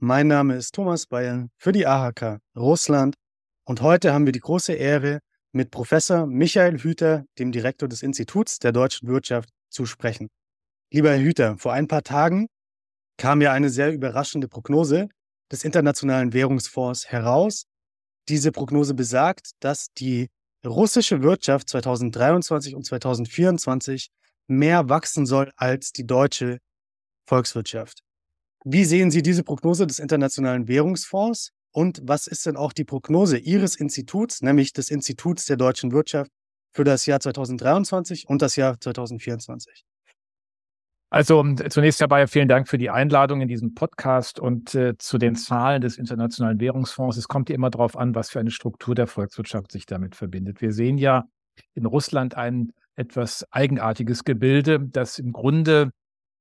Mein Name ist Thomas Bayern für die AHK Russland und heute haben wir die große Ehre, mit Professor Michael Hüter, dem Direktor des Instituts der deutschen Wirtschaft, zu sprechen. Lieber Herr Hüter, vor ein paar Tagen kam ja eine sehr überraschende Prognose des Internationalen Währungsfonds heraus, diese Prognose besagt, dass die russische Wirtschaft 2023 und 2024 mehr wachsen soll als die deutsche Volkswirtschaft. Wie sehen Sie diese Prognose des Internationalen Währungsfonds und was ist denn auch die Prognose Ihres Instituts, nämlich des Instituts der deutschen Wirtschaft für das Jahr 2023 und das Jahr 2024? Also zunächst dabei vielen Dank für die Einladung in diesem Podcast und äh, zu den Zahlen des Internationalen Währungsfonds. Es kommt ja immer darauf an, was für eine Struktur der Volkswirtschaft sich damit verbindet. Wir sehen ja in Russland ein etwas eigenartiges Gebilde, das im Grunde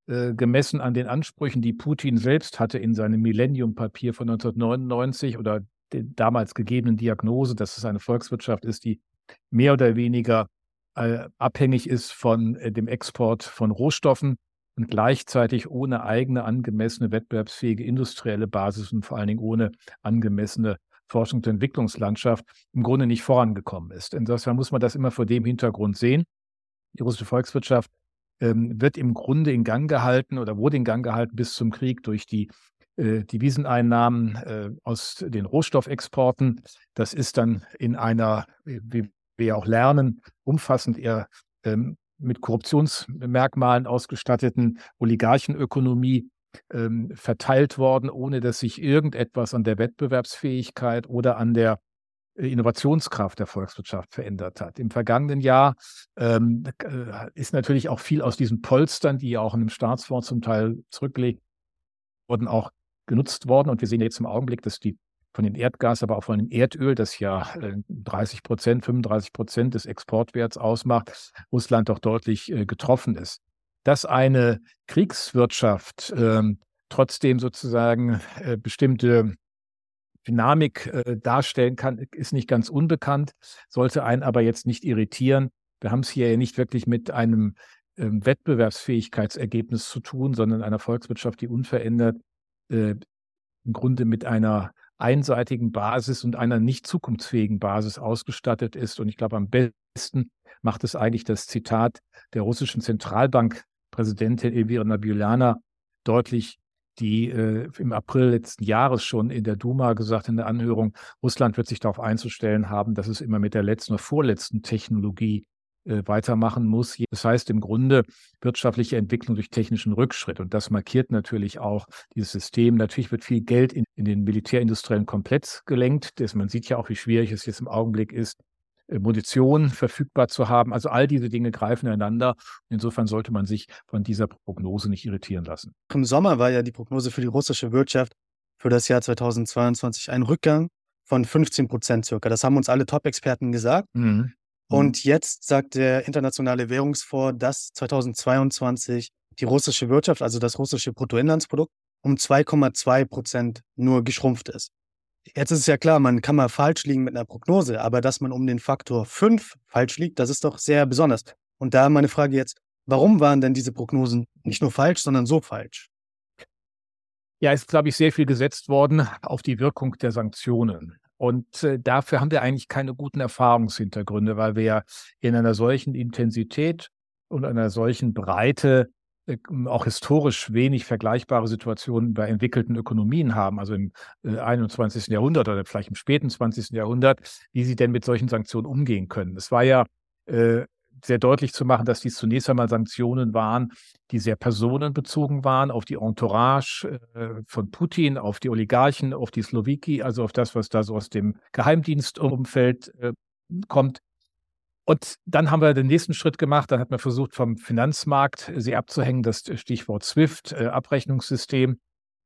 äh, gemessen an den Ansprüchen, die Putin selbst hatte in seinem Millennium-Papier von 1999 oder der damals gegebenen Diagnose, dass es eine Volkswirtschaft ist, die mehr oder weniger äh, abhängig ist von äh, dem Export von Rohstoffen, und gleichzeitig ohne eigene angemessene wettbewerbsfähige industrielle Basis und vor allen Dingen ohne angemessene Forschungs- und Entwicklungslandschaft im Grunde nicht vorangekommen ist. Insofern muss man das immer vor dem Hintergrund sehen. Die russische Volkswirtschaft ähm, wird im Grunde in Gang gehalten oder wurde in Gang gehalten bis zum Krieg durch die äh, Deviseneinnahmen äh, aus den Rohstoffexporten. Das ist dann in einer, wie wir auch lernen, umfassend eher ähm, mit Korruptionsmerkmalen ausgestatteten Oligarchenökonomie ähm, verteilt worden, ohne dass sich irgendetwas an der Wettbewerbsfähigkeit oder an der Innovationskraft der Volkswirtschaft verändert hat. Im vergangenen Jahr ähm, äh, ist natürlich auch viel aus diesen Polstern, die ja auch in dem Staatsfonds zum Teil zurückgelegt wurden, auch genutzt worden. Und wir sehen jetzt im Augenblick, dass die von dem Erdgas, aber auch von dem Erdöl, das ja 30 äh, Prozent, 35 Prozent des Exportwerts ausmacht, Russland doch deutlich äh, getroffen ist. Dass eine Kriegswirtschaft ähm, trotzdem sozusagen äh, bestimmte Dynamik äh, darstellen kann, ist nicht ganz unbekannt, sollte einen aber jetzt nicht irritieren. Wir haben es hier ja nicht wirklich mit einem ähm, Wettbewerbsfähigkeitsergebnis zu tun, sondern einer Volkswirtschaft, die unverändert äh, im Grunde mit einer einseitigen Basis und einer nicht zukunftsfähigen Basis ausgestattet ist. Und ich glaube, am besten macht es eigentlich das Zitat der russischen Zentralbankpräsidentin Elvira Nabiulana deutlich, die äh, im April letzten Jahres schon in der Duma gesagt in der Anhörung, Russland wird sich darauf einzustellen haben, dass es immer mit der letzten oder vorletzten Technologie äh, weitermachen muss. Das heißt im Grunde wirtschaftliche Entwicklung durch technischen Rückschritt. Und das markiert natürlich auch dieses System. Natürlich wird viel Geld in, in den militärindustriellen Komplex gelenkt. Das, man sieht ja auch, wie schwierig es jetzt im Augenblick ist, Munition verfügbar zu haben. Also all diese Dinge greifen einander. Insofern sollte man sich von dieser Prognose nicht irritieren lassen. Im Sommer war ja die Prognose für die russische Wirtschaft für das Jahr 2022 ein Rückgang von 15 Prozent circa. Das haben uns alle Top-Experten gesagt. Mhm. Mhm. Und jetzt sagt der Internationale Währungsfonds, dass 2022 die russische Wirtschaft, also das russische Bruttoinlandsprodukt, um 2,2 Prozent nur geschrumpft ist. Jetzt ist es ja klar, man kann mal falsch liegen mit einer Prognose, aber dass man um den Faktor 5 falsch liegt, das ist doch sehr besonders. Und da meine Frage jetzt, warum waren denn diese Prognosen nicht nur falsch, sondern so falsch? Ja, ist, glaube ich, sehr viel gesetzt worden auf die Wirkung der Sanktionen. Und äh, dafür haben wir eigentlich keine guten Erfahrungshintergründe, weil wir ja in einer solchen Intensität und einer solchen Breite auch historisch wenig vergleichbare Situationen bei entwickelten Ökonomien haben, also im äh, 21. Jahrhundert oder vielleicht im späten 20. Jahrhundert, wie sie denn mit solchen Sanktionen umgehen können. Es war ja äh, sehr deutlich zu machen, dass dies zunächst einmal Sanktionen waren, die sehr personenbezogen waren, auf die Entourage äh, von Putin, auf die Oligarchen, auf die Slowiki, also auf das, was da so aus dem Geheimdienstumfeld äh, kommt. Und dann haben wir den nächsten Schritt gemacht. Dann hat man versucht, vom Finanzmarkt sie abzuhängen, das Stichwort SWIFT, äh, Abrechnungssystem.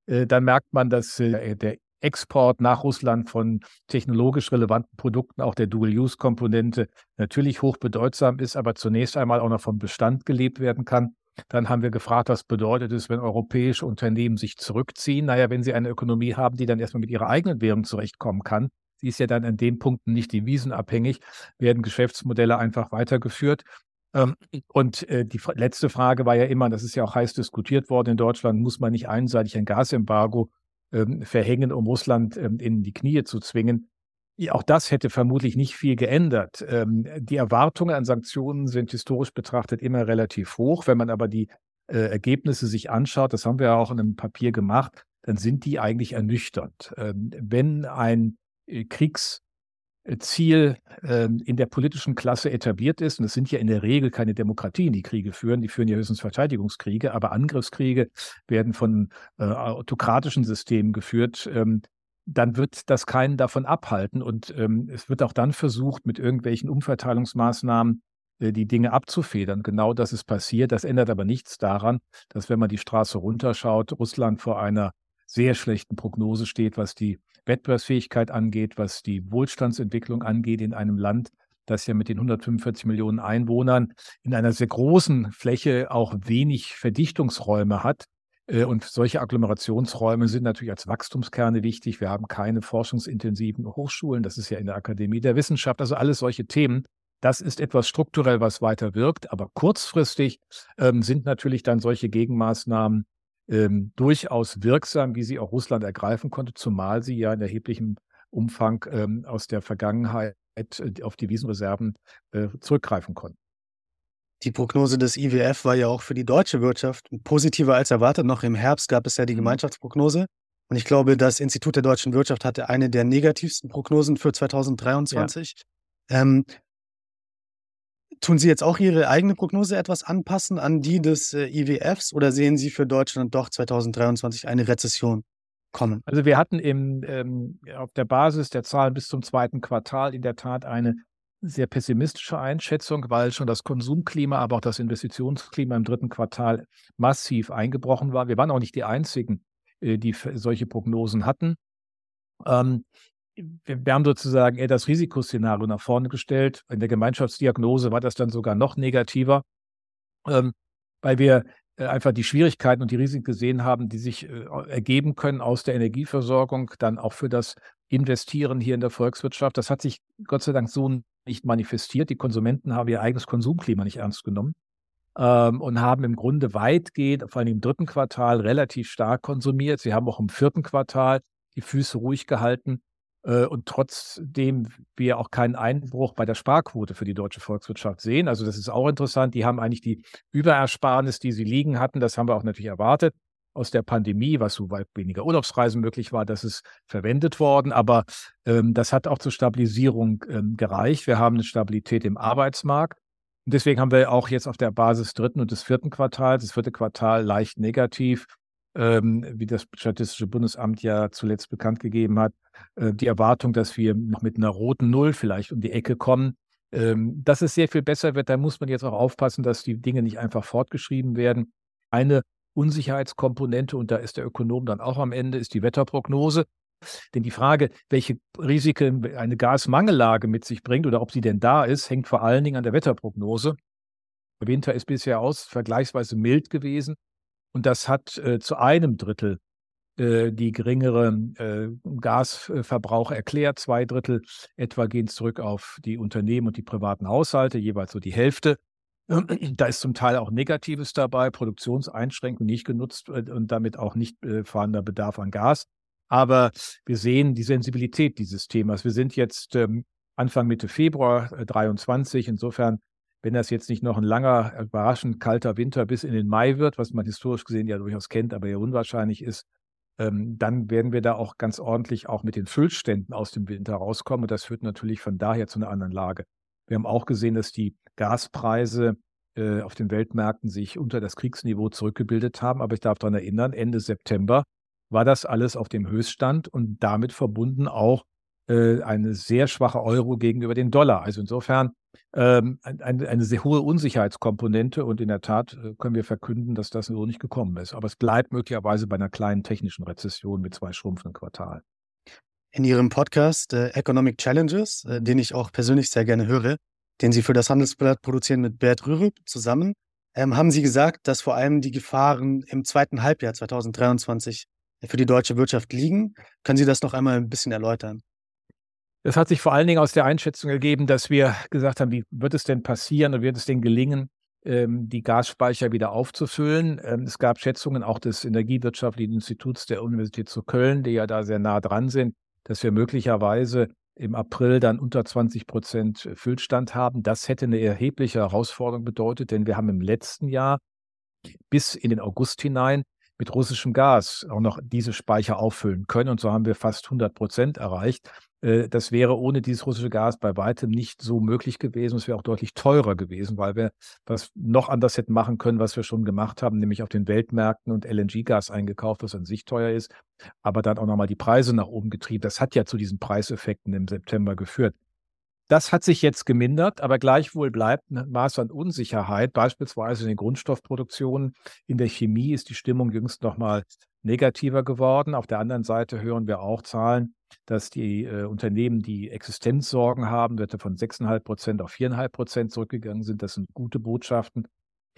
äh, dann merkt man, dass äh, der Export nach Russland von technologisch relevanten Produkten, auch der Dual-Use-Komponente, natürlich hochbedeutsam ist, aber zunächst einmal auch noch vom Bestand gelebt werden kann. Dann haben wir gefragt, was bedeutet es, wenn europäische Unternehmen sich zurückziehen? Naja, wenn sie eine Ökonomie haben, die dann erstmal mit ihrer eigenen Währung zurechtkommen kann, sie ist ja dann an den Punkten nicht devisenabhängig, werden Geschäftsmodelle einfach weitergeführt. Ähm, und äh, die letzte Frage war ja immer, das ist ja auch heiß diskutiert worden in Deutschland, muss man nicht einseitig ein Gasembargo ähm, verhängen, um Russland ähm, in die Knie zu zwingen? Auch das hätte vermutlich nicht viel geändert. Die Erwartungen an Sanktionen sind historisch betrachtet immer relativ hoch. Wenn man aber die äh, Ergebnisse sich anschaut, das haben wir ja auch in einem Papier gemacht, dann sind die eigentlich ernüchternd. Wenn ein äh, Kriegs Ziel ähm, in der politischen Klasse etabliert ist. Und es sind ja in der Regel keine Demokratien, die Kriege führen. Die führen ja höchstens Verteidigungskriege, aber Angriffskriege werden von äh, autokratischen Systemen geführt. Ähm, dann wird das keinen davon abhalten. Und ähm, es wird auch dann versucht, mit irgendwelchen Umverteilungsmaßnahmen äh, die Dinge abzufedern. Genau das ist passiert. Das ändert aber nichts daran, dass wenn man die Straße runterschaut, Russland vor einer sehr schlechten Prognose steht, was die Wettbewerbsfähigkeit angeht, was die Wohlstandsentwicklung angeht in einem Land, das ja mit den 145 Millionen Einwohnern in einer sehr großen Fläche auch wenig Verdichtungsräume hat. Äh, und solche Agglomerationsräume sind natürlich als Wachstumskerne wichtig. Wir haben keine forschungsintensiven Hochschulen. Das ist ja in der Akademie der Wissenschaft. Also alles solche Themen. Das ist etwas strukturell, was weiter wirkt. Aber kurzfristig ähm, sind natürlich dann solche Gegenmaßnahmen ähm, durchaus wirksam, wie sie auch Russland ergreifen konnte, zumal sie ja in erheblichem Umfang ähm, aus der Vergangenheit äh, auf die Wiesenreserven äh, zurückgreifen konnten. Die Prognose des IWF war ja auch für die deutsche Wirtschaft positiver als erwartet. Noch im Herbst gab es ja die mhm. Gemeinschaftsprognose. Und ich glaube, das Institut der deutschen Wirtschaft hatte eine der negativsten Prognosen für 2023. Ja. Ähm, Tun Sie jetzt auch Ihre eigene Prognose etwas anpassen an die des äh, IWFs oder sehen Sie für Deutschland doch 2023 eine Rezession kommen? Also wir hatten im, ähm, auf der Basis der Zahlen bis zum zweiten Quartal in der Tat eine sehr pessimistische Einschätzung, weil schon das Konsumklima, aber auch das Investitionsklima im dritten Quartal massiv eingebrochen war. Wir waren auch nicht die Einzigen, äh, die solche Prognosen hatten. Ähm, wir haben sozusagen eher das Risikoszenario nach vorne gestellt. In der Gemeinschaftsdiagnose war das dann sogar noch negativer, ähm, weil wir äh, einfach die Schwierigkeiten und die Risiken gesehen haben, die sich äh, ergeben können aus der Energieversorgung, dann auch für das Investieren hier in der Volkswirtschaft. Das hat sich Gott sei Dank so nicht manifestiert. Die Konsumenten haben ihr eigenes Konsumklima nicht ernst genommen ähm, und haben im Grunde weitgehend, vor allem im dritten Quartal, relativ stark konsumiert. Sie haben auch im vierten Quartal die Füße ruhig gehalten und trotzdem wir auch keinen Einbruch bei der Sparquote für die deutsche Volkswirtschaft sehen. Also das ist auch interessant. Die haben eigentlich die Überersparnis, die sie liegen hatten, das haben wir auch natürlich erwartet aus der Pandemie, was so weit weniger Urlaubsreisen möglich war, das ist verwendet worden. Aber ähm, das hat auch zur Stabilisierung ähm, gereicht. Wir haben eine Stabilität im Arbeitsmarkt. Und deswegen haben wir auch jetzt auf der Basis dritten und des vierten Quartals, das vierte Quartal leicht negativ, ähm, wie das Statistische Bundesamt ja zuletzt bekannt gegeben hat, äh, die Erwartung, dass wir noch mit einer roten Null vielleicht um die Ecke kommen. Ähm, dass es sehr viel besser wird, da muss man jetzt auch aufpassen, dass die Dinge nicht einfach fortgeschrieben werden. Eine Unsicherheitskomponente, und da ist der Ökonom dann auch am Ende, ist die Wetterprognose. Denn die Frage, welche Risiken eine Gasmangellage mit sich bringt oder ob sie denn da ist, hängt vor allen Dingen an der Wetterprognose. Der Winter ist bisher aus vergleichsweise mild gewesen. Und das hat äh, zu einem Drittel äh, die geringere äh, Gasverbrauch erklärt. Zwei Drittel etwa gehen zurück auf die Unternehmen und die privaten Haushalte, jeweils so die Hälfte. Da ist zum Teil auch Negatives dabei, Produktionseinschränkungen nicht genutzt äh, und damit auch nicht äh, vorhandener Bedarf an Gas. Aber wir sehen die Sensibilität dieses Themas. Wir sind jetzt ähm, Anfang Mitte Februar äh, 23. Insofern wenn das jetzt nicht noch ein langer, überraschend kalter Winter bis in den Mai wird, was man historisch gesehen ja durchaus kennt, aber ja unwahrscheinlich ist, ähm, dann werden wir da auch ganz ordentlich auch mit den Füllständen aus dem Winter rauskommen. Und das führt natürlich von daher zu einer anderen Lage. Wir haben auch gesehen, dass die Gaspreise äh, auf den Weltmärkten sich unter das Kriegsniveau zurückgebildet haben. Aber ich darf daran erinnern, Ende September war das alles auf dem Höchststand und damit verbunden auch äh, eine sehr schwache Euro gegenüber dem Dollar. Also insofern ähm, eine, eine sehr hohe Unsicherheitskomponente und in der Tat äh, können wir verkünden, dass das so nicht gekommen ist. Aber es bleibt möglicherweise bei einer kleinen technischen Rezession mit zwei schrumpfenden Quartalen. In Ihrem Podcast äh, Economic Challenges, äh, den ich auch persönlich sehr gerne höre, den Sie für das Handelsblatt produzieren mit Bert Rürup zusammen, ähm, haben Sie gesagt, dass vor allem die Gefahren im zweiten Halbjahr 2023 für die deutsche Wirtschaft liegen. Können Sie das noch einmal ein bisschen erläutern? Das hat sich vor allen Dingen aus der Einschätzung ergeben, dass wir gesagt haben, wie wird es denn passieren und wird es denn gelingen, ähm, die Gasspeicher wieder aufzufüllen. Ähm, es gab Schätzungen auch des Energiewirtschaftlichen Instituts der Universität zu Köln, die ja da sehr nah dran sind, dass wir möglicherweise im April dann unter 20 Prozent Füllstand haben. Das hätte eine erhebliche Herausforderung bedeutet, denn wir haben im letzten Jahr bis in den August hinein mit russischem Gas auch noch diese Speicher auffüllen können. Und so haben wir fast 100 Prozent erreicht. Äh, das wäre ohne dieses russische Gas bei weitem nicht so möglich gewesen. Es wäre auch deutlich teurer gewesen, weil wir was noch anders hätten machen können, was wir schon gemacht haben, nämlich auf den Weltmärkten und LNG-Gas eingekauft, was an sich teuer ist, aber dann auch nochmal die Preise nach oben getrieben. Das hat ja zu diesen Preiseffekten im September geführt. Das hat sich jetzt gemindert, aber gleichwohl bleibt ein Maß an Unsicherheit, beispielsweise in den Grundstoffproduktionen. In der Chemie ist die Stimmung jüngst nochmal negativer geworden. Auf der anderen Seite hören wir auch Zahlen, dass die äh, Unternehmen, die Existenzsorgen haben, Werte von 6,5 Prozent auf 4,5 Prozent zurückgegangen sind. Das sind gute Botschaften.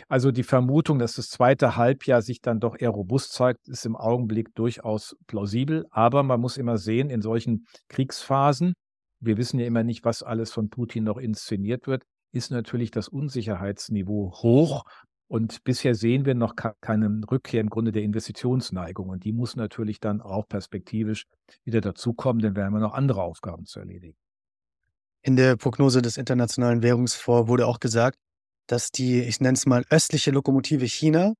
Also die Vermutung, dass das zweite Halbjahr sich dann doch eher robust zeigt, ist im Augenblick durchaus plausibel. Aber man muss immer sehen, in solchen Kriegsphasen wir wissen ja immer nicht, was alles von Putin noch inszeniert wird, ist natürlich das Unsicherheitsniveau hoch. Und bisher sehen wir noch keine Rückkehr im Grunde der Investitionsneigung. Und die muss natürlich dann auch perspektivisch wieder dazukommen, denn wir haben ja noch andere Aufgaben zu erledigen. In der Prognose des Internationalen Währungsfonds wurde auch gesagt, dass die, ich nenne es mal, östliche Lokomotive China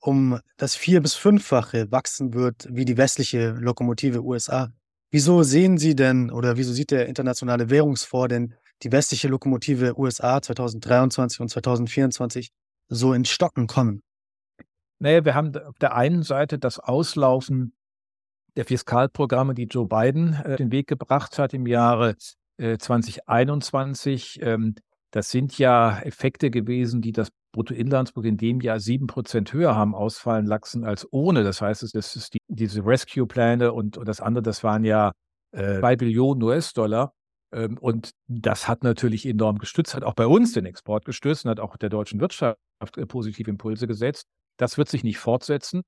um das vier- bis fünffache wachsen wird wie die westliche Lokomotive USA. Wieso sehen Sie denn oder wieso sieht der Internationale Währungsfonds denn die westliche Lokomotive USA 2023 und 2024 so ins Stocken kommen? Naja, wir haben auf der einen Seite das Auslaufen der Fiskalprogramme, die Joe Biden äh, den Weg gebracht hat im Jahre äh, 2021. Ähm, das sind ja Effekte gewesen, die das Bruttoinlandsprodukt in dem Jahr sieben Prozent höher haben ausfallen lassen als ohne. Das heißt, das ist die, diese Rescue-Pläne und, und, das andere, das waren ja äh, zwei Billionen US-Dollar. Ähm, und das hat natürlich enorm gestützt, hat auch bei uns den Export gestützt und hat auch der deutschen Wirtschaft äh, positive Impulse gesetzt. Das wird sich nicht fortsetzen.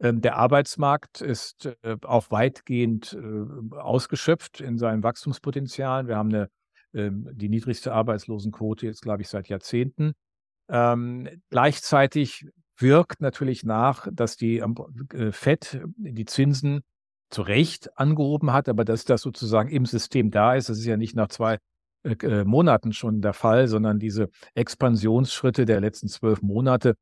Ähm, der Arbeitsmarkt ist äh, auch weitgehend äh, ausgeschöpft in seinem Wachstumspotenzial. Wir haben eine ähm, die niedrigste Arbeitslosenquote jetzt, glaube ich, seit Jahrzehnten. Ähm, gleichzeitig wirkt natürlich nach, dass die äh, FED die Zinsen zu Recht angehoben hat, aber dass das sozusagen im System da ist, das ist ja nicht nach zwei äh, äh Monaten schon der Fall, sondern diese Expansionsschritte der letzten zwölf Monate,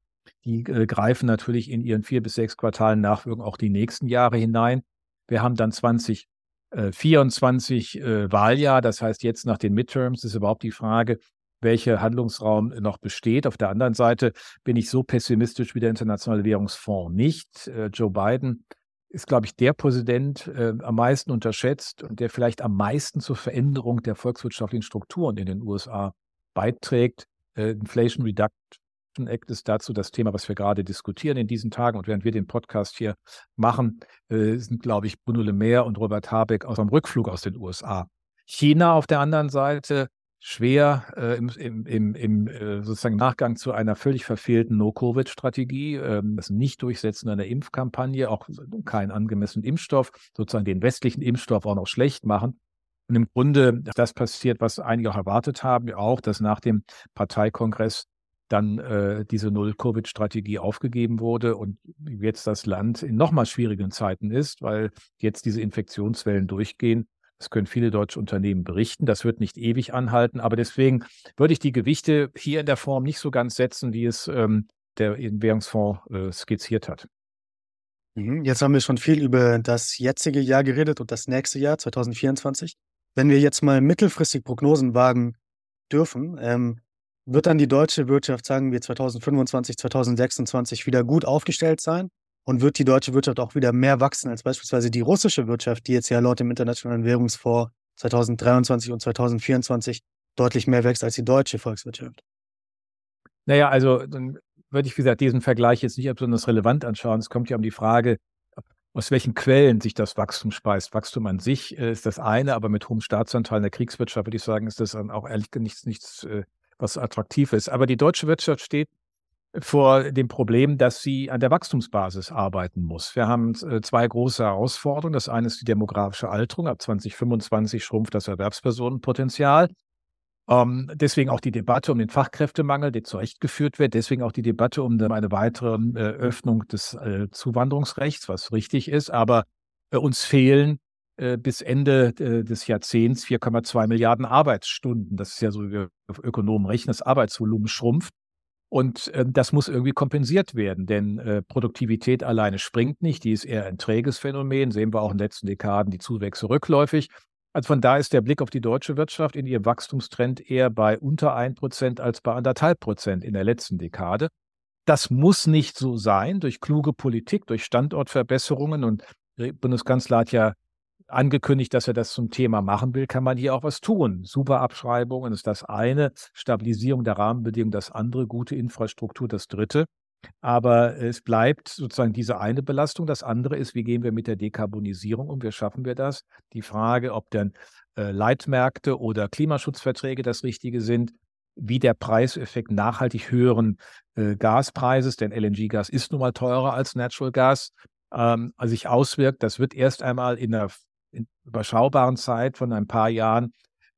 die äh, greifen natürlich in ihren vier bis sechs Quartalen Nachwirkungen auch die nächsten Jahre hinein. Wir haben dann 20 24 äh, Wahljahr. Das heißt, jetzt nach den Midterms ist überhaupt die Frage, welcher Handlungsraum noch besteht. Auf der anderen Seite bin ich so pessimistisch wie der Internationale Währungsfonds nicht. Äh, Joe Biden ist, glaube ich, der Präsident äh, am meisten unterschätzt und der vielleicht am meisten zur Veränderung der volkswirtschaftlichen Strukturen in den USA beiträgt. Äh, Inflation Reduction Act ist dazu das Thema, was wir gerade diskutieren in diesen Tagen. Und während wir den Podcast hier machen, äh, sind, glaube ich, Bruno Le Maire und Robert Habeck aus dem Rückflug aus den USA. China auf der anderen Seite schwer äh, im, im, im, äh, sozusagen Nachgang zu einer völlig verfehlten No-Covid-Strategie, äh, das Nicht-Durchsetzen einer Impfkampagne, auch keinen angemessenen Impfstoff, sozusagen den westlichen Impfstoff auch noch schlecht machen. Und im Grunde das passiert, was einige auch erwartet haben, auch, dass nach dem Parteikongress dann äh, diese Null-Covid-Strategie aufgegeben wurde und jetzt das Land in nochmal schwierigen Zeiten ist, weil jetzt diese Infektionswellen durchgehen. Das können viele deutsche Unternehmen berichten. Das wird nicht ewig anhalten, aber deswegen würde ich die Gewichte hier in der Form nicht so ganz setzen, wie es ähm, der Währungsfonds äh, skizziert hat. Mhm, jetzt haben wir schon viel über das jetzige Jahr geredet und das nächste Jahr, 2024. Wenn wir jetzt mal mittelfristig Prognosen wagen dürfen, ähm, wird dann die deutsche Wirtschaft, sagen wir 2025, 2026, wieder gut aufgestellt sein? Und wird die deutsche Wirtschaft auch wieder mehr wachsen als beispielsweise die russische Wirtschaft, die jetzt ja laut dem Internationalen Währungsfonds 2023 und 2024 deutlich mehr wächst als die deutsche Volkswirtschaft. Naja, also dann würde ich, wie gesagt, diesen Vergleich jetzt nicht besonders relevant anschauen. Es kommt ja um die Frage, aus welchen Quellen sich das Wachstum speist. Wachstum an sich äh, ist das eine, aber mit hohem Staatsanteil in der Kriegswirtschaft würde ich sagen, ist das dann auch ehrlich nichts, nichts äh, was attraktiv ist. Aber die deutsche Wirtschaft steht vor dem Problem, dass sie an der Wachstumsbasis arbeiten muss. Wir haben äh, zwei große Herausforderungen. Das eine ist die demografische Alterung. Ab 2025 schrumpft das Erwerbspersonenpotenzial. Ähm, deswegen auch die Debatte um den Fachkräftemangel, der zu Recht geführt wird. Deswegen auch die Debatte um eine weitere äh, Öffnung des äh, Zuwanderungsrechts, was richtig ist. Aber uns fehlen bis Ende des Jahrzehnts 4,2 Milliarden Arbeitsstunden. Das ist ja so, wie wir Ökonomen rechnen, das Arbeitsvolumen schrumpft. Und äh, das muss irgendwie kompensiert werden, denn äh, Produktivität alleine springt nicht. Die ist eher ein träges Phänomen. Sehen wir auch in den letzten Dekaden die Zuwächse rückläufig. Also von da ist der Blick auf die deutsche Wirtschaft in ihrem Wachstumstrend eher bei unter 1% als bei anderthalb Prozent in der letzten Dekade. Das muss nicht so sein durch kluge Politik, durch Standortverbesserungen. Und der Bundeskanzler hat ja angekündigt, dass er das zum Thema machen will, kann man hier auch was tun. Superabschreibungen ist das eine, Stabilisierung der Rahmenbedingungen das andere, gute Infrastruktur das dritte. Aber es bleibt sozusagen diese eine Belastung. Das andere ist, wie gehen wir mit der Dekarbonisierung um? Wie schaffen wir das? Die Frage, ob dann äh, Leitmärkte oder Klimaschutzverträge das Richtige sind, wie der Preiseffekt nachhaltig höheren äh, Gaspreises, denn LNG-Gas ist nun mal teurer als Natural Gas, ähm, sich auswirkt. Das wird erst einmal in einer in überschaubaren Zeit von ein paar Jahren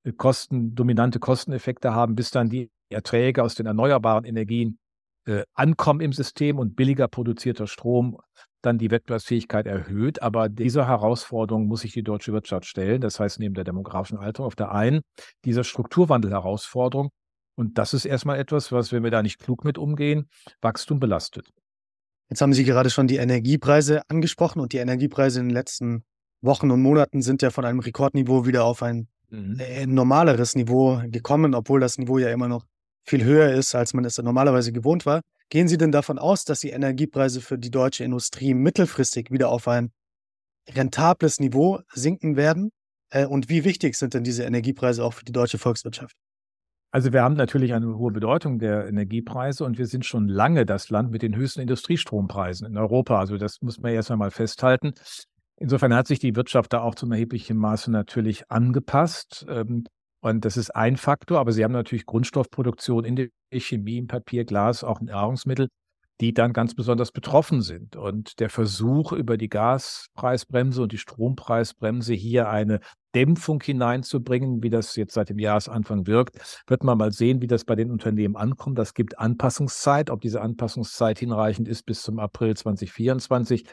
äh, Kosten, dominante Kosteneffekte haben, bis dann die Erträge aus den erneuerbaren Energien äh, ankommen im System und billiger produzierter Strom dann die Wettbewerbsfähigkeit erhöht. Aber dieser Herausforderung muss sich die deutsche Wirtschaft stellen. Das heißt, neben der demografischen Alterung auf der einen dieser Strukturwandel-Herausforderung. Und das ist erstmal etwas, was, wenn wir da nicht klug mit umgehen, Wachstum belastet. Jetzt haben Sie gerade schon die Energiepreise angesprochen und die Energiepreise in den letzten Wochen und Monaten sind ja von einem Rekordniveau wieder auf ein mhm. äh, normaleres Niveau gekommen, obwohl das Niveau ja immer noch viel höher ist, als man es normalerweise gewohnt war. Gehen Sie denn davon aus, dass die Energiepreise für die deutsche Industrie mittelfristig wieder auf ein rentables Niveau sinken werden? Äh, und wie wichtig sind denn diese Energiepreise auch für die deutsche Volkswirtschaft? Also wir haben natürlich eine hohe Bedeutung der Energiepreise und wir sind schon lange das Land mit den höchsten Industriestrompreisen in Europa. Also das muss man erst einmal festhalten. Insofern hat sich die Wirtschaft da auch zum erheblichen Maße natürlich angepasst. Ähm, und das ist ein Faktor, aber sie haben natürlich Grundstoffproduktion in der Chemie, im Papier, Glas, auch in Nahrungsmittel, die dann ganz besonders betroffen sind. Und der Versuch, über die Gaspreisbremse und die Strompreisbremse hier eine Dämpfung hineinzubringen, wie das jetzt seit dem Jahresanfang wirkt, wird man mal sehen, wie das bei den Unternehmen ankommt. Das gibt Anpassungszeit. Ob diese Anpassungszeit hinreichend ist bis zum April 2024,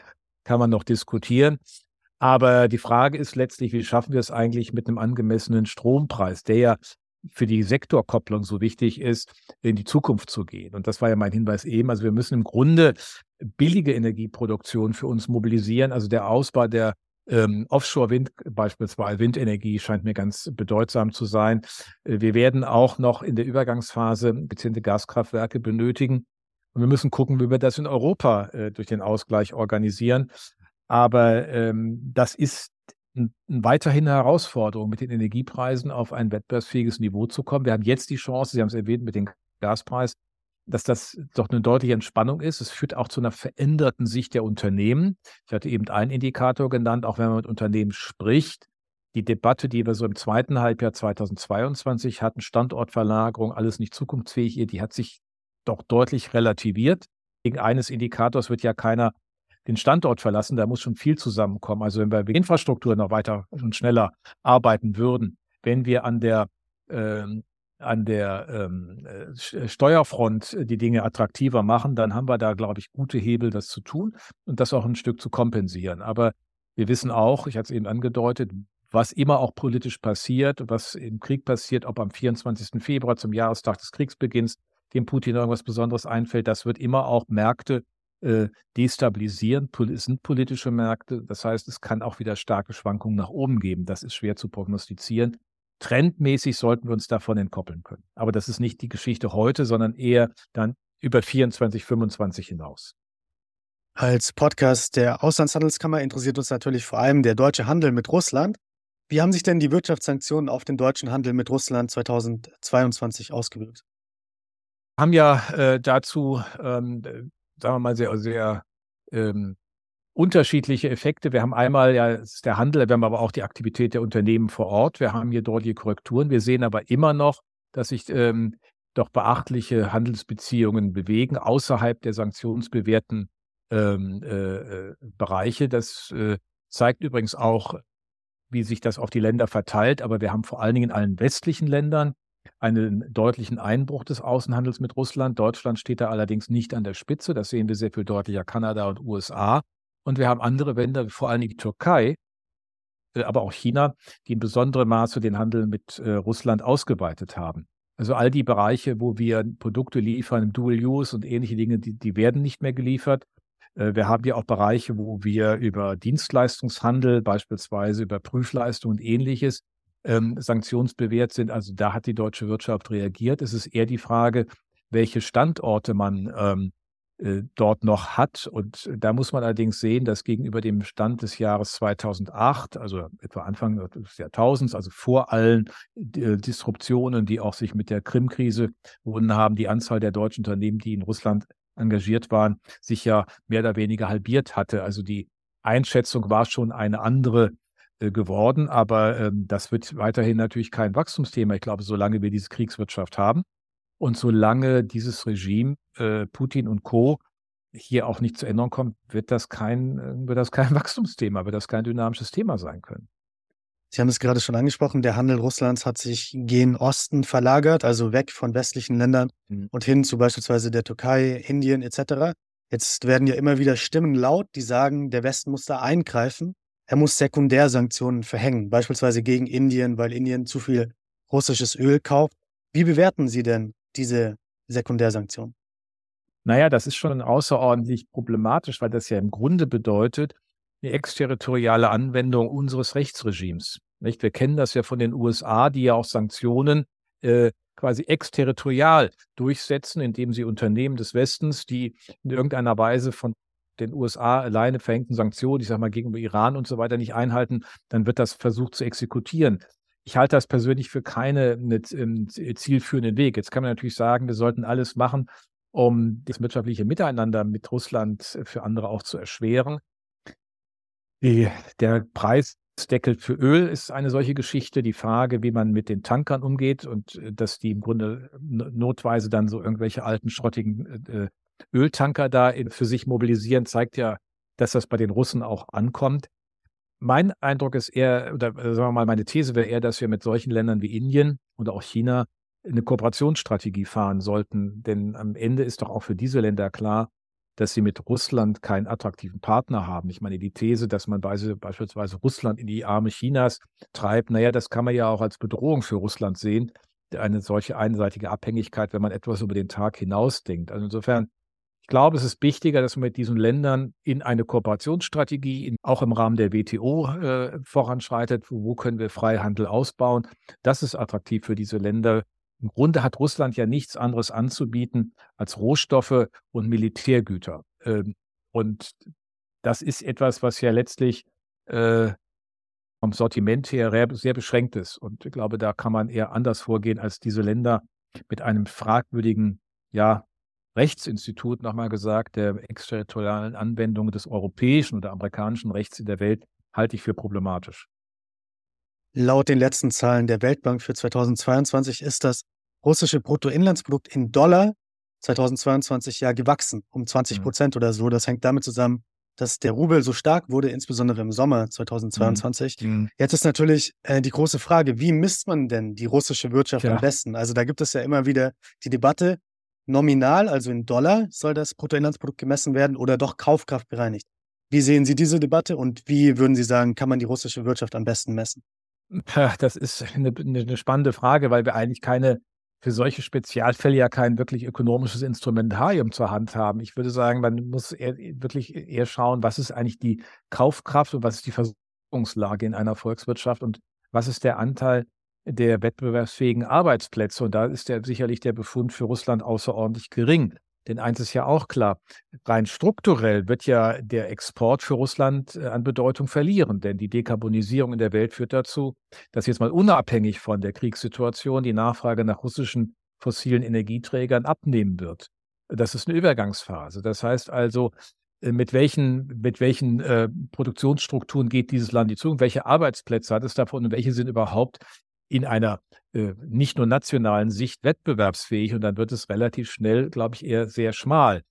kann man noch diskutieren. Aber die Frage ist letztlich, wie schaffen wir es eigentlich mit einem angemessenen Strompreis, der ja für die Sektorkopplung so wichtig ist, in die Zukunft zu gehen. Und das war ja mein Hinweis eben. Also wir müssen im Grunde billige Energieproduktion für uns mobilisieren. Also der Ausbau der ähm, Offshore-Wind, beispielsweise Windenergie, scheint mir ganz bedeutsam zu sein. Äh, wir werden auch noch in der Übergangsphase bestimmte Gaskraftwerke benötigen. Und wir müssen gucken, wie wir das in Europa äh, durch den Ausgleich organisieren. Aber ähm, das ist weiterhin eine Herausforderung, mit den Energiepreisen auf ein wettbewerbsfähiges Niveau zu kommen. Wir haben jetzt die Chance, Sie haben es erwähnt, mit dem Gaspreis, dass das doch eine deutliche Entspannung ist. Es führt auch zu einer veränderten Sicht der Unternehmen. Ich hatte eben einen Indikator genannt, auch wenn man mit Unternehmen spricht. Die Debatte, die wir so im zweiten Halbjahr 2022 hatten, Standortverlagerung, alles nicht zukunftsfähig, die hat sich doch deutlich relativiert. Wegen eines Indikators wird ja keiner den Standort verlassen. Da muss schon viel zusammenkommen. Also wenn wir wegen Infrastruktur noch weiter und schneller arbeiten würden, wenn wir an der ähm, an der ähm, äh, Steuerfront die Dinge attraktiver machen, dann haben wir da, glaube ich, gute Hebel, das zu tun und das auch ein Stück zu kompensieren. Aber wir wissen auch, ich hatte es eben angedeutet, was immer auch politisch passiert, was im Krieg passiert, ob am 24. Februar zum Jahrestag des Kriegsbeginns dem Putin irgendwas Besonderes einfällt, das wird immer auch Märkte äh, destabilisieren. Es sind politische Märkte. Das heißt, es kann auch wieder starke Schwankungen nach oben geben. Das ist schwer zu prognostizieren. Trendmäßig sollten wir uns davon entkoppeln können. Aber das ist nicht die Geschichte heute, sondern eher dann über 24, 25 hinaus. Als Podcast der Auslandshandelskammer interessiert uns natürlich vor allem der deutsche Handel mit Russland. Wie haben sich denn die Wirtschaftssanktionen auf den deutschen Handel mit Russland 2022 ausgewirkt? Haben ja äh, dazu, ähm, sagen wir mal, sehr, sehr ähm, unterschiedliche Effekte. Wir haben einmal ja ist der Handel, wir haben aber auch die Aktivität der Unternehmen vor Ort. Wir haben hier deutliche Korrekturen. Wir sehen aber immer noch, dass sich ähm, doch beachtliche Handelsbeziehungen bewegen außerhalb der sanktionsbewährten ähm, äh, äh, Bereiche. Das äh, zeigt übrigens auch, wie sich das auf die Länder verteilt. Aber wir haben vor allen Dingen in allen westlichen Ländern einen deutlichen Einbruch des Außenhandels mit Russland. Deutschland steht da allerdings nicht an der Spitze. Das sehen wir sehr viel deutlicher. Kanada und USA. Und wir haben andere Länder, vor allem die Türkei, äh, aber auch China, die in besonderem Maße den Handel mit äh, Russland ausgeweitet haben. Also all die Bereiche, wo wir Produkte liefern, Dual Use und ähnliche Dinge, die, die werden nicht mehr geliefert. Äh, wir haben ja auch Bereiche, wo wir über Dienstleistungshandel, beispielsweise über Prüfleistung und ähnliches, ähm, sanktionsbewährt sind. Also da hat die deutsche Wirtschaft reagiert. Es ist eher die Frage, welche Standorte man ähm, äh, dort noch hat. Und da muss man allerdings sehen, dass gegenüber dem Stand des Jahres 2008, also etwa Anfang des Jahrtausends, also vor allen äh, Disruptionen, die auch sich mit der Krim-Krise verbunden haben, die Anzahl der deutschen Unternehmen, die in Russland engagiert waren, sich ja mehr oder weniger halbiert hatte. Also die Einschätzung war schon eine andere geworden, aber ähm, das wird weiterhin natürlich kein Wachstumsthema. Ich glaube, solange wir diese Kriegswirtschaft haben, und solange dieses Regime, äh, Putin und Co., hier auch nicht zu Änderung kommt, wird das kein, äh, wird das kein Wachstumsthema, wird das kein dynamisches Thema sein können. Sie haben es gerade schon angesprochen, der Handel Russlands hat sich gen Osten verlagert, also weg von westlichen Ländern mhm. und hin zu beispielsweise der Türkei, Indien etc. Jetzt werden ja immer wieder Stimmen laut, die sagen, der Westen muss da eingreifen. Er muss Sekundärsanktionen verhängen, beispielsweise gegen Indien, weil Indien zu viel russisches Öl kauft. Wie bewerten Sie denn diese Sekundärsanktionen? Naja, das ist schon außerordentlich problematisch, weil das ja im Grunde bedeutet, eine exterritoriale Anwendung unseres Rechtsregimes. Nicht? Wir kennen das ja von den USA, die ja auch Sanktionen äh, quasi exterritorial durchsetzen, indem sie Unternehmen des Westens, die in irgendeiner Weise von den USA alleine verhängten Sanktionen, ich sage mal gegenüber Iran und so weiter nicht einhalten, dann wird das versucht zu exekutieren ich halte das persönlich für keine eine, ähm, zielführenden Weg. Jetzt kann man natürlich sagen, wir sollten alles machen, um das wirtschaftliche Miteinander mit Russland für andere auch zu erschweren. Die, der Preisdeckel für Öl ist eine solche Geschichte. Die Frage, wie man mit den Tankern umgeht und äh, dass die im Grunde notweise dann so irgendwelche alten, schrottigen äh, Öltanker da für sich mobilisieren, zeigt ja, dass das bei den Russen auch ankommt. Mein Eindruck ist eher, oder äh, sagen wir mal, meine These wäre eher, dass wir mit solchen Ländern wie Indien oder auch China eine Kooperationsstrategie fahren sollten. Denn am Ende ist doch auch für diese Länder klar, dass sie mit Russland keinen attraktiven Partner haben. Ich meine, die These, dass man beispielsweise Russland in die Arme Chinas treibt, naja, das kann man ja auch als Bedrohung für Russland sehen. Eine solche einseitige Abhängigkeit, wenn man etwas über den Tag hinausdenkt. Also insofern ich glaube, es ist wichtiger, dass man mit diesen Ländern in eine Kooperationsstrategie, in, auch im Rahmen der WTO äh, voranschreitet. Wo können wir Freihandel ausbauen? Das ist attraktiv für diese Länder. Im Grunde hat Russland ja nichts anderes anzubieten als Rohstoffe und Militärgüter. Ähm, und das ist etwas, was ja letztlich äh, vom Sortiment her sehr beschränkt ist. Und ich glaube, da kann man eher anders vorgehen als diese Länder mit einem fragwürdigen, ja, Rechtsinstitut nochmal gesagt, der exterritorialen Anwendung des europäischen oder amerikanischen Rechts in der Welt halte ich für problematisch. Laut den letzten Zahlen der Weltbank für 2022 ist das russische Bruttoinlandsprodukt in Dollar 2022 ja gewachsen, um 20 mhm. Prozent mhm. oder so. Das hängt damit zusammen, dass der Rubel so stark wurde, insbesondere im Sommer 2022. Mhm. mhm. Jetzt ist natürlich äh, die große Frage, wie misst man denn die russische Wirtschaft ja. am besten? Also da gibt es ja immer wieder die Debatte, nominal, also in Dollar, soll das Bruttoinlandsprodukt gemessen werden oder doch Kaufkraft bereinigt? Wie sehen Sie diese Debatte und wie würden Sie sagen, kann man die russische Wirtschaft am besten messen? Das ist eine, eine spannende Frage, weil wir eigentlich keine, für solche Spezialfälle ja kein wirklich ökonomisches Instrumentarium zur Hand haben. Ich würde sagen, man muss eher, wirklich eher schauen, was ist eigentlich die Kaufkraft und was ist die Versorgungslage in einer Volkswirtschaft und was ist der Anteil der wettbewerbsfähigen Arbeitsplätze. Und da ist der, sicherlich der Befund für Russland außerordentlich gering. Denn eins ist ja auch klar, rein strukturell wird ja der Export für Russland äh, an Bedeutung verlieren, denn die Dekarbonisierung in der Welt führt dazu, dass jetzt mal unabhängig von der Kriegssituation die Nachfrage nach russischen fossilen Energieträgern abnehmen wird. Das ist eine Übergangsphase. Das heißt also, äh, mit welchen, mit welchen äh, Produktionsstrukturen geht dieses Land die Zukunft, welche Arbeitsplätze hat es davon und welche sind überhaupt in einer äh, nicht nur nationalen Sicht wettbewerbsfähig und dann wird es relativ schnell, glaube ich, eher sehr schmal.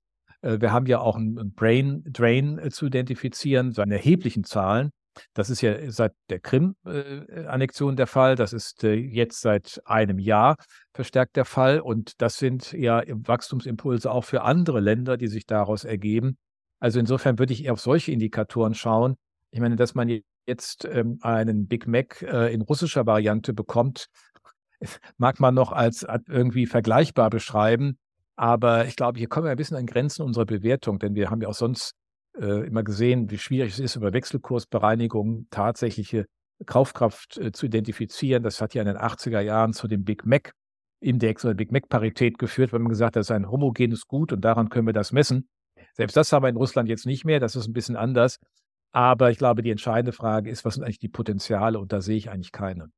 Äh, wir haben ja auch einen Brain Drain äh, zu identifizieren, so in erheblichen Zahlen. Das ist ja seit der Krim-Annexion der Fall. Das ist jetzt seit einem Jahr verstärkt der Fall. Und das sind ja Wachstumsimpulse auch für andere Länder, die sich daraus ergeben. Also insofern würde ich eher auf solche Indikatoren schauen. Ich meine, dass man jetzt ähm, einen Big Mac äh, in russischer Variante bekommt, mag man noch als, als irgendwie vergleichbar beschreiben. Aber ich glaube, hier kommen wir ein bisschen an Grenzen unserer Bewertung, denn wir haben ja auch sonst äh, immer gesehen, wie schwierig es ist, über Wechselkursbereinigung tatsächliche Kaufkraft äh, zu identifizieren. Das hat ja in den 80er Jahren zu dem Big Mac Index oder Big Mac Parität geführt, wenn man gesagt hat, das ist ein homogenes Gut und daran können wir das messen. Selbst das haben wir in Russland jetzt nicht mehr, das ist ein bisschen anders. Aber ich glaube, die entscheidende Frage ist, was sind eigentlich die Potenziale? Und da sehe ich eigentlich keine.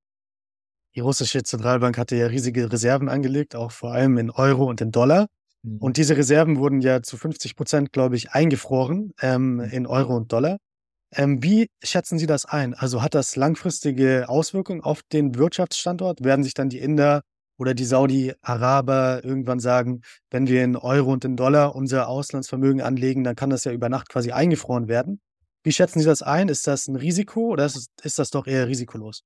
Die russische Zentralbank hatte ja riesige Reserven angelegt, auch vor allem in Euro und in Dollar. Mhm. Und diese Reserven wurden ja zu 50 Prozent, glaube ich, eingefroren ähm, mhm. in Euro und Dollar. Ähm, wie schätzen Sie das ein? Also hat das langfristige Auswirkungen auf den Wirtschaftsstandort? Werden sich dann die Inder oder die Saudi-Araber irgendwann sagen, wenn wir in Euro und in Dollar unser Auslandsvermögen anlegen, dann kann das ja über Nacht quasi eingefroren werden? Wie schätzen Sie das ein? Ist das ein Risiko oder ist, ist das doch eher risikolos?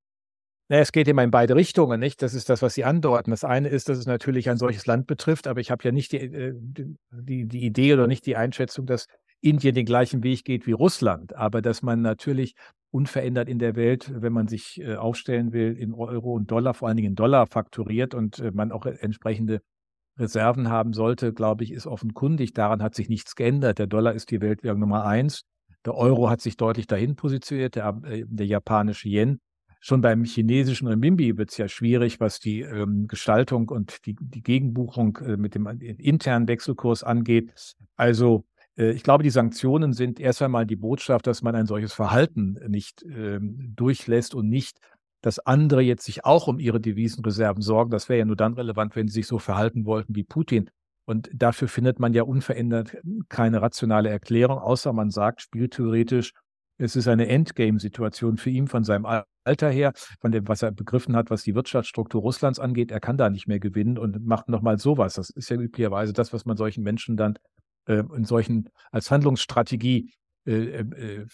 Es geht immer in beide Richtungen, nicht? Das ist das, was Sie andeuten. Das eine ist, dass es natürlich ein solches Land betrifft, aber ich habe ja nicht die, äh, die, die Idee oder nicht die Einschätzung, dass Indien den gleichen Weg geht wie Russland, aber dass man natürlich unverändert in der Welt, wenn man sich äh, aufstellen will, in Euro und Dollar, vor allen Dingen in Dollar fakturiert und äh, man auch entsprechende Reserven haben sollte, glaube ich, ist offenkundig. Daran hat sich nichts geändert. Der Dollar ist die Weltwährung Nummer eins. Der Euro hat sich deutlich dahin positioniert, der, äh, der japanische Yen. Schon beim chinesischen Renminbi wird es ja schwierig, was die ähm, Gestaltung und die, die Gegenbuchung äh, mit dem äh, internen Wechselkurs angeht. Also äh, ich glaube, die Sanktionen sind erst einmal die Botschaft, dass man ein solches Verhalten nicht ähm, durchlässt und nicht, dass andere jetzt sich auch um ihre Devisenreserven sorgen. Das wäre ja nur dann relevant, wenn sie sich so verhalten wollten wie Putin. Und dafür findet man ja unverändert keine rationale Erklärung, außer man sagt spieltheoretisch, es ist eine Endgame-Situation für ihn von seinem Alter her, von dem, was er begriffen hat, was die Wirtschaftsstruktur Russlands angeht. Er kann da nicht mehr gewinnen und macht nochmal sowas. Das ist ja üblicherweise das, was man solchen Menschen dann äh, in solchen als Handlungsstrategie äh, äh, äh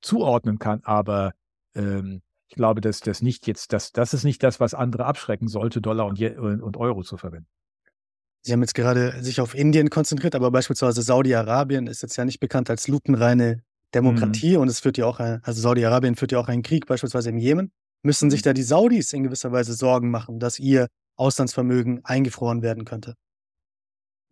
zuordnen kann. Aber ähm, ich glaube, dass das nicht jetzt, das, das ist nicht das, was andere abschrecken sollte, Dollar und, und Euro zu verwenden. Sie haben jetzt gerade sich auf Indien konzentriert, aber beispielsweise Saudi-Arabien ist jetzt ja nicht bekannt als lupenreine Demokratie mhm. und es führt ja auch, ein, also Saudi-Arabien führt ja auch einen Krieg, beispielsweise im Jemen. Müssen sich mhm. da die Saudis in gewisser Weise Sorgen machen, dass ihr Auslandsvermögen eingefroren werden könnte?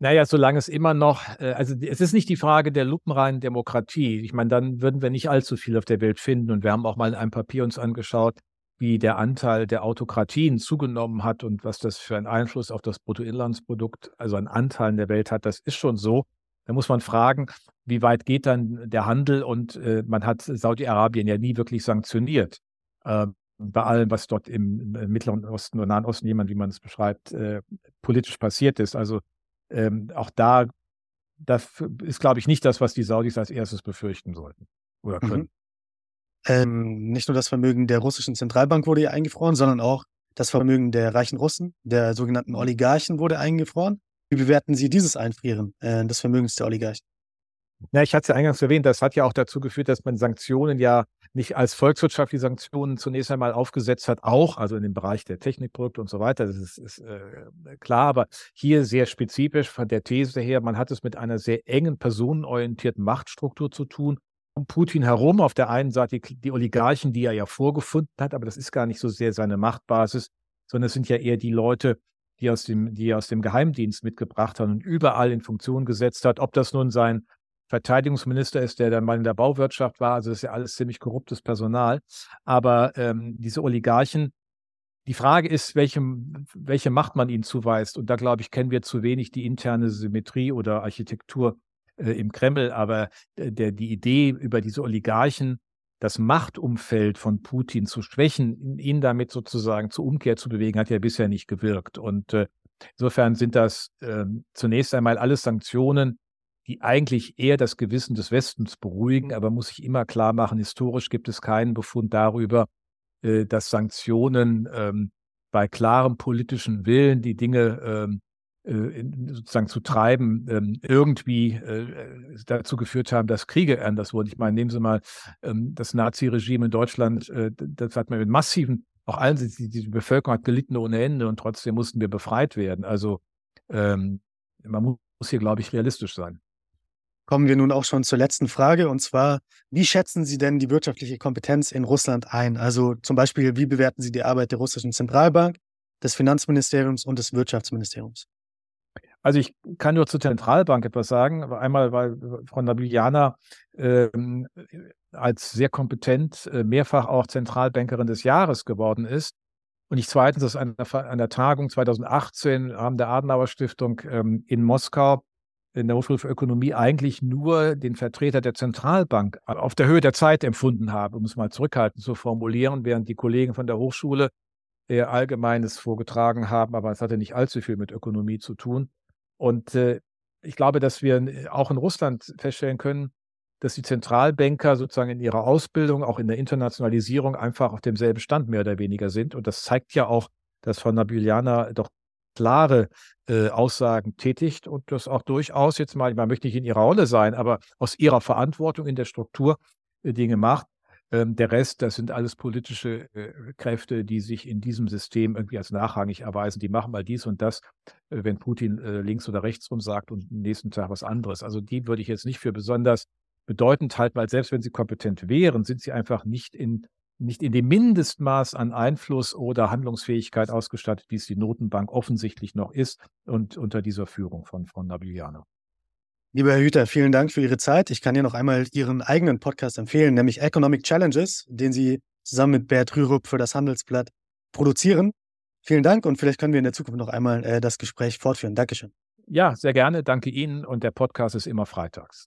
Naja, solange es immer noch, äh, also es ist nicht die Frage der lupenreinen Demokratie. Ich meine, dann würden wir nicht allzu viel auf der Welt finden. Und wir haben auch mal in einem Papier uns angeschaut, wie der Anteil der Autokratien zugenommen hat und was das für einen Einfluss auf das Bruttoinlandsprodukt, also an Anteilen der Welt hat, das ist schon so. Da muss man fragen, wie weit geht dann der Handel? Und äh, man hat Saudi-Arabien ja nie wirklich sanktioniert. Äh, bei allem, was dort im, im Mittleren Osten oder Nahen Osten, jemand, wie man es beschreibt, äh, politisch passiert ist. Also ähm, auch da, das ist, glaube ich, nicht das, was die Saudis als erstes befürchten sollten oder mhm. können. Mhm. Ähm, nicht nur das Vermögen der russischen Zentralbank wurde eingefroren, sondern auch das Vermögen der reichen Russen, der sogenannten Oligarchen, wurde eingefroren. Wie bewerten Sie dieses Einfrieren äh, des Vermögens der Oligarchen? Na, ich hatte es ja eingangs erwähnt, das hat ja auch dazu geführt, dass man Sanktionen ja nicht als volkswirtschaftliche Sanktionen zunächst einmal aufgesetzt hat, auch, also in dem Bereich der Technikprodukte und so weiter, das ist, ist äh, klar, aber hier sehr spezifisch von der These her, man hat es mit einer sehr engen personenorientierten Machtstruktur zu tun um Putin herum. Auf der einen Seite die, Oligarchen, die er ja vorgefunden hat, aber das ist gar nicht so sehr seine Machtbasis, sondern es sind ja eher die Leute, die aus dem, die aus dem Geheimdienst mitgebracht hat und überall in Funktion gesetzt hat. Ob das nun sein Verteidigungsminister ist, der dann mal in der Bauwirtschaft war, also das ist ja alles ziemlich korruptes Personal. Aber ähm, diese Oligarchen die Frage ist, welche, welche Macht man ihnen zuweist. Und da, glaube ich, kennen wir zu wenig die interne Symmetrie oder Architektur äh, im Kreml. Aber äh, der, die Idee über diese Oligarchen, das Machtumfeld von Putin zu schwächen, ihn damit sozusagen zur Umkehr zu bewegen, hat ja bisher nicht gewirkt. Und äh, insofern sind das äh, zunächst einmal alles Sanktionen, die eigentlich eher das Gewissen des Westens beruhigen, aber muss sich immer klar machen, historisch gibt es keinen Befund darüber, äh, dass Sanktionen ähm, bei klarem politischen Willen die Dinge ähm, äh, sozusagen zu treiben, ähm, irgendwie äh, dazu geführt haben, dass Kriege anders wurden. Ich meine, nehmen Sie mal ähm, das Nazi-Regime in Deutschland, äh, das hat man mit massiven, auch allen, die, die Bevölkerung hat gelitten ohne Ende und trotzdem mussten wir befreit werden. Also ähm, man muss hier, glaube ich, realistisch sein kommen wir nun auch schon zur letzten Frage. Und zwar, wie schätzen Sie denn die wirtschaftliche Kompetenz in Russland ein? Also zum Beispiel, wie bewerten Sie die Arbeit der russischen Zentralbank, des Finanzministeriums und des Wirtschaftsministeriums? Also ich kann nur zur Zentralbank etwas sagen. Einmal, weil Frau Nabiljana äh, als sehr kompetent äh, mehrfach auch Zentralbankerin des Jahres geworden ist. Und ich zweitens, dass an der, Tagung 2018 im Rahmen der Adenauer Stiftung ähm, in Moskau in der Hochschule für Ökonomie eigentlich nur den Vertreter der Zentralbank auf der Höhe der Zeit empfunden habe, um es mal zurückhaltend zu formulieren, während die Kollegen von der Hochschule eher Allgemeines vorgetragen haben, aber es hatte nicht allzu viel mit Ökonomie zu tun. Und äh, ich glaube, dass wir auch in Russland feststellen können, dass die Zentralbanker sozusagen in ihrer Ausbildung, auch in der Internationalisierung einfach auf demselben Stand mehr oder weniger sind. Und das zeigt ja auch, dass Frau Nabiljana doch klare äh, Aussagen tätigt und das auch durchaus jetzt mal, man möchte nicht in ihrer Rolle sein, aber aus ihrer Verantwortung in der Struktur äh, Dinge macht. Ähm, der Rest, das sind alles politische äh, Kräfte, die sich in diesem System irgendwie als nachrangig erweisen. Die machen mal dies und das, äh, wenn Putin äh, links oder rechts rum sagt und am nächsten Tag was anderes. Also die würde ich jetzt nicht für besonders bedeutend halten, weil selbst wenn sie kompetent wären, sind sie einfach nicht in nicht in dem Mindestmaß an Einfluss oder Handlungsfähigkeit ausgestattet, wie es die Notenbank offensichtlich noch ist und unter dieser Führung von Frau Nabiljana. Lieber Herr Hüter, vielen Dank für Ihre Zeit. Ich kann hier noch einmal Ihren eigenen Podcast empfehlen, nämlich Economic Challenges, den Sie zusammen mit Bert Rürup für das Handelsblatt produzieren. Vielen Dank und vielleicht können wir in der Zukunft noch einmal äh, das Gespräch fortführen. Dankeschön. Ja, sehr gerne. Danke Ihnen und der Podcast ist immer freitags.